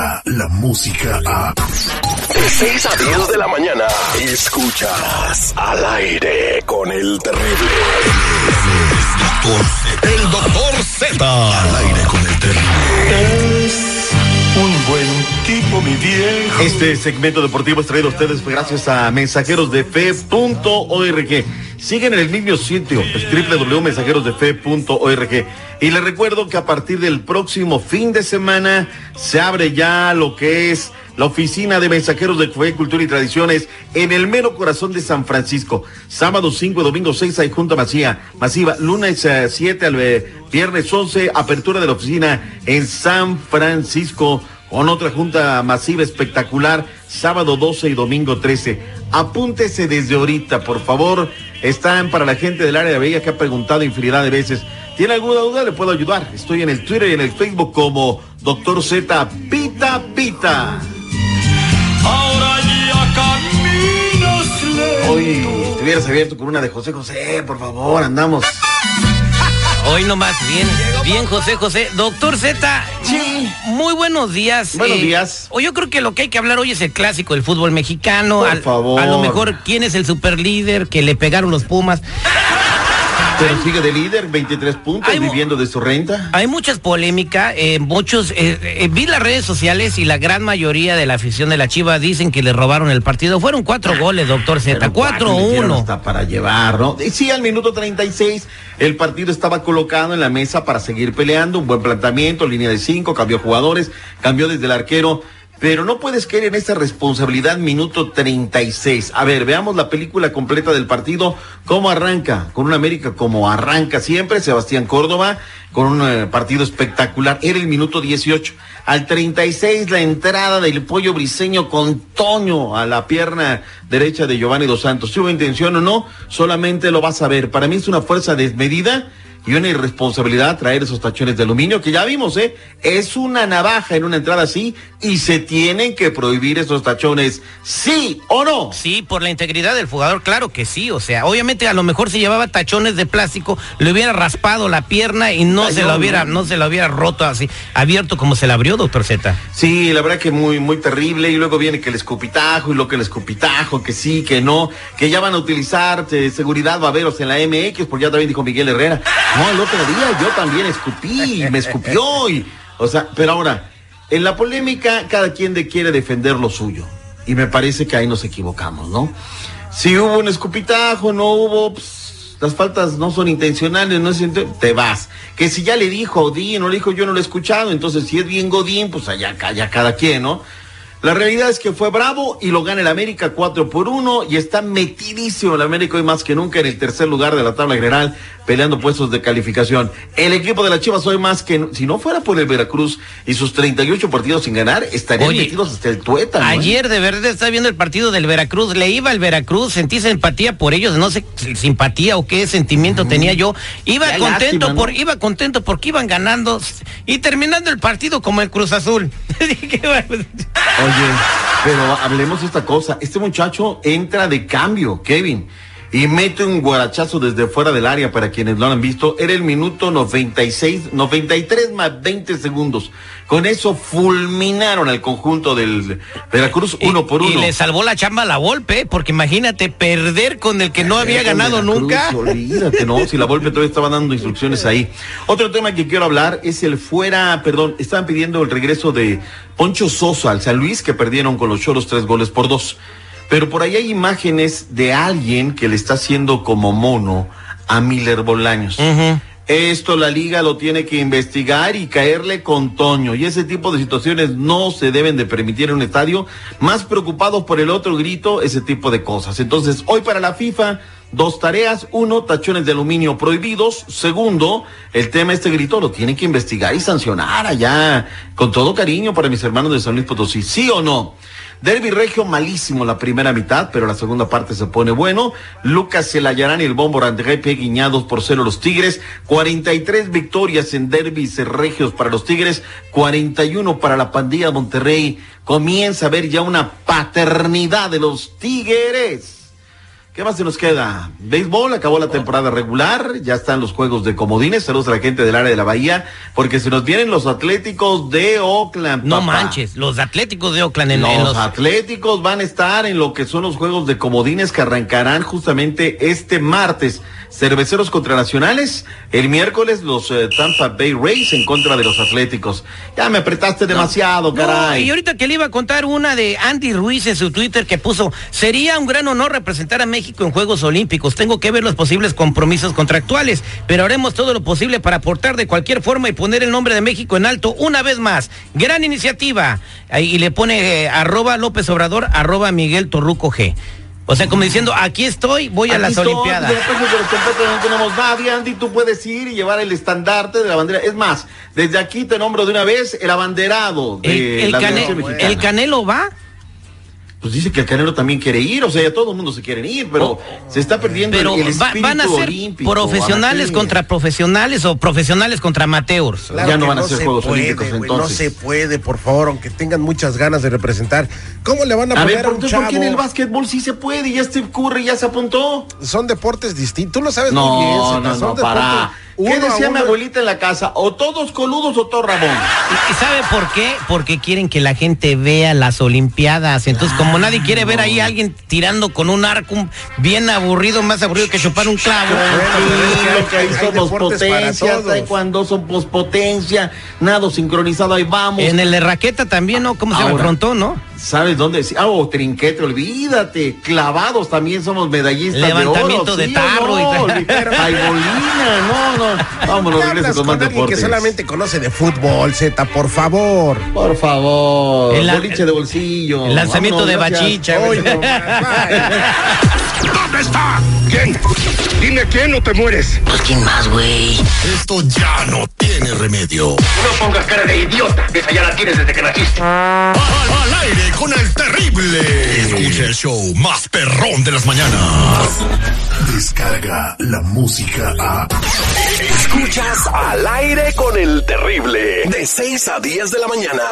llega la música a... De 6 a 10 de la mañana, escuchas al aire con el terrible. El doctor Z. Al aire con el terrible. Es un buen tipo, mi viejo. Este segmento deportivo es traído a ustedes gracias a mensajeros de fe.org. Siguen en el mismo sitio, www.mensajerosdefe.org. Y les recuerdo que a partir del próximo fin de semana se abre ya lo que es la oficina de mensajeros de fe, cultura y tradiciones en el mero corazón de San Francisco. Sábado 5, domingo 6 hay junta masiva, masiva, lunes 7 al eh, viernes 11, apertura de la oficina en San Francisco con otra junta masiva espectacular, sábado 12 y domingo 13. Apúntese desde ahorita, por favor. Están para la gente del área de Bahía que ha preguntado infinidad de veces. ¿Tiene alguna duda? Le puedo ayudar. Estoy en el Twitter y en el Facebook como Doctor Z Pita Pita. Ahora ya caminos lentos. Hoy estuvieras abierto con una de José José, por favor, andamos. Hoy nomás, bien, bien, José José. Doctor Z, muy buenos días. Buenos días. O yo creo que lo que hay que hablar hoy es el clásico del fútbol mexicano. Por Al- favor. A lo mejor, ¿quién es el superlíder que le pegaron los Pumas? Pero sigue de líder, 23 puntos, viviendo de su renta. Hay muchas polémicas, eh, muchos, eh, eh, vi las redes sociales y la gran mayoría de la afición de la Chiva dicen que le robaron el partido. Fueron cuatro goles, doctor Z, Pero cuatro le dieron 4-1. Hasta para llevar, ¿no? Y sí, al minuto 36, el partido estaba colocado en la mesa para seguir peleando. Un buen planteamiento, línea de cinco, cambió jugadores, cambió desde el arquero. Pero no puedes caer en esa responsabilidad minuto 36. A ver, veamos la película completa del partido. ¿Cómo arranca? Con un América como arranca siempre. Sebastián Córdoba con un eh, partido espectacular. Era el minuto 18. Al 36 la entrada del pollo briseño con Toño a la pierna derecha de Giovanni Dos Santos. Si hubo intención o no, solamente lo vas a ver. Para mí es una fuerza desmedida y una irresponsabilidad traer esos tachones de aluminio que ya vimos, ¿eh? Es una navaja en una entrada así y se tienen que prohibir esos tachones, sí o no. Sí, por la integridad del jugador, claro que sí. O sea, obviamente a lo mejor si llevaba tachones de plástico, le hubiera raspado la pierna y no Ay, se no, la hubiera, no. no se la hubiera roto así, abierto como se la abrió, doctor Z. Sí, la verdad que muy, muy terrible. Y luego viene que el escupitajo y lo que el escupitajo, que sí, que no, que ya van a utilizar eh, seguridad baberos en la MX, porque ya también dijo Miguel Herrera. No, el otro día yo también escupí, me escupió y, o sea, pero ahora, en la polémica cada quien quiere defender lo suyo. Y me parece que ahí nos equivocamos, ¿no? Si hubo un escupitajo, no hubo, pues, las faltas no son intencionales, no es te vas. Que si ya le dijo Godín, no le dijo yo no lo he escuchado, entonces si es bien Godín, pues allá, allá cada quien, ¿no? La realidad es que fue bravo y lo gana el América 4 por 1 y está metidísimo el América hoy más que nunca en el tercer lugar de la tabla general peleando puestos de calificación. El equipo de las Chivas hoy más que si no fuera por el Veracruz y sus 38 partidos sin ganar, estarían Oye, metidos hasta el tuétano. ¿eh? Ayer de verdad estaba viendo el partido del Veracruz, le iba al Veracruz, sentí simpatía por ellos, no sé si simpatía o qué sentimiento tenía yo. Iba contento lástima, ¿no? por, iba contento porque iban ganando y terminando el partido como el Cruz Azul. Pero hablemos de esta cosa. Este muchacho entra de cambio, Kevin, y mete un guarachazo desde fuera del área para quienes lo han visto. Era el minuto 96, 93 más 20 segundos. Con eso fulminaron al conjunto del Veracruz y- uno por y uno. le salvó la chamba a la Volpe, porque imagínate perder con el que no había ganado Veracruz, nunca. Olvídate, no, si la Volpe todavía estaba dando instrucciones ahí. Otro tema que quiero hablar es el fuera, perdón, estaban pidiendo el regreso de Poncho Sosa al San Luis, que perdieron con los Choros tres goles por dos. Pero por ahí hay imágenes de alguien que le está haciendo como mono a Miller Bolaños. Esto la liga lo tiene que investigar y caerle con Toño. Y ese tipo de situaciones no se deben de permitir en un estadio. Más preocupados por el otro grito, ese tipo de cosas. Entonces, hoy para la FIFA, dos tareas. Uno, tachones de aluminio prohibidos. Segundo, el tema este grito lo tiene que investigar y sancionar allá. Con todo cariño para mis hermanos de San Luis Potosí. ¿Sí o no? Derby Regio malísimo la primera mitad, pero la segunda parte se pone bueno. Lucas Celayarán y el Bombo André guiñados por cero los Tigres. 43 victorias en derbis regios para los Tigres. 41 para la pandilla Monterrey. Comienza a ver ya una paternidad de los Tigres. ¿Qué más se nos queda? Béisbol, acabó la temporada regular, ya están los juegos de comodines, saludos a la gente del área de la Bahía, porque se nos vienen los Atléticos de Oakland. No papá. manches, los Atléticos de Oakland en, Los, en los Atléticos van a estar en lo que son los juegos de comodines que arrancarán justamente este martes. Cerveceros contra Nacionales, el miércoles los eh, Tampa Bay Rays en contra de los Atléticos. Ya me apretaste demasiado, No, caray. y ahorita que le iba a contar una de Andy Ruiz en su Twitter que puso, sería un gran honor representar a México en Juegos Olímpicos. Tengo que ver los posibles compromisos contractuales, pero haremos todo lo posible para aportar de cualquier forma y poner el nombre de México en alto una vez más. Gran iniciativa. Y le pone eh, arroba López Obrador, arroba Miguel Torruco G. O sea, como diciendo, aquí estoy, voy a Aquí las estoy, Olimpiadas. de no tenemos nadie, Andy, tú puedes ir y llevar el estandarte de la bandera. Es más, desde aquí te nombro de una vez el abanderado El, de el la Cane- mexicana. el Canelo va. Pues dice que el Canelo también quiere ir, o sea, ya todo el mundo se quiere ir, pero se está perdiendo Oh, Pero el, el va- van a ser olímpico, profesionales amateur. contra profesionales o profesionales contra amateurs. Ya no que van a ser se Juegos puede, Olímpicos, güey, entonces. No se puede, por favor, aunque tengan muchas ganas de representar. ¿Cómo le van a A poner ver, a, ¿por, un qué- chavo? por qué en el básquetbol sí se puede? Ya Steve Curry ya se apuntó. Son deportes distintos. Tú lo sabes muy bien. No, no, son no, deportes para. ¿Qué uno decía mi abuelita en la casa? O todos coludos o todo rabón. ¿Y sabe por qué? Porque quieren que la gente vea las Olimpiadas. Entonces, como nadie quiere ver ahí a alguien tirando con un arco bien aburrido, más aburrido que chupar un clavo. Tranquilo, que ahí hay somos deportes para potencia, todos. taekwondo somos potencia, nado sincronizado, ahí vamos. En el de raqueta también, ¿no? ¿Cómo se llama? Frontón, ¿no? ¿Sabes dónde? Sí, Ah, o trinquete, olvídate. Clavados también somos medallistas Levantamiento de de oro. ¿sí o tarro y no? tal. Jaibolina, no, no. Vámonos, ¿Qué regresa hablas con más alguien que deportes. solamente conoce de fútbol, Z, por favor. Por favor, El la- boliche de bolsillo. el lanzamiento de gracias. bachicha, Hoy ¿Dónde está? ¿Quién? Dime quién o te mueres. Pues, ¿quién más, güey? Esto ya no tiene remedio. No pongas cara de idiota, que esa ya la tienes desde que naciste. Al, al aire con el terrible. Escucha el show más perrón de las mañanas. Descarga la música a. Escuchas al aire con el terrible. De 6 a 10 de la mañana.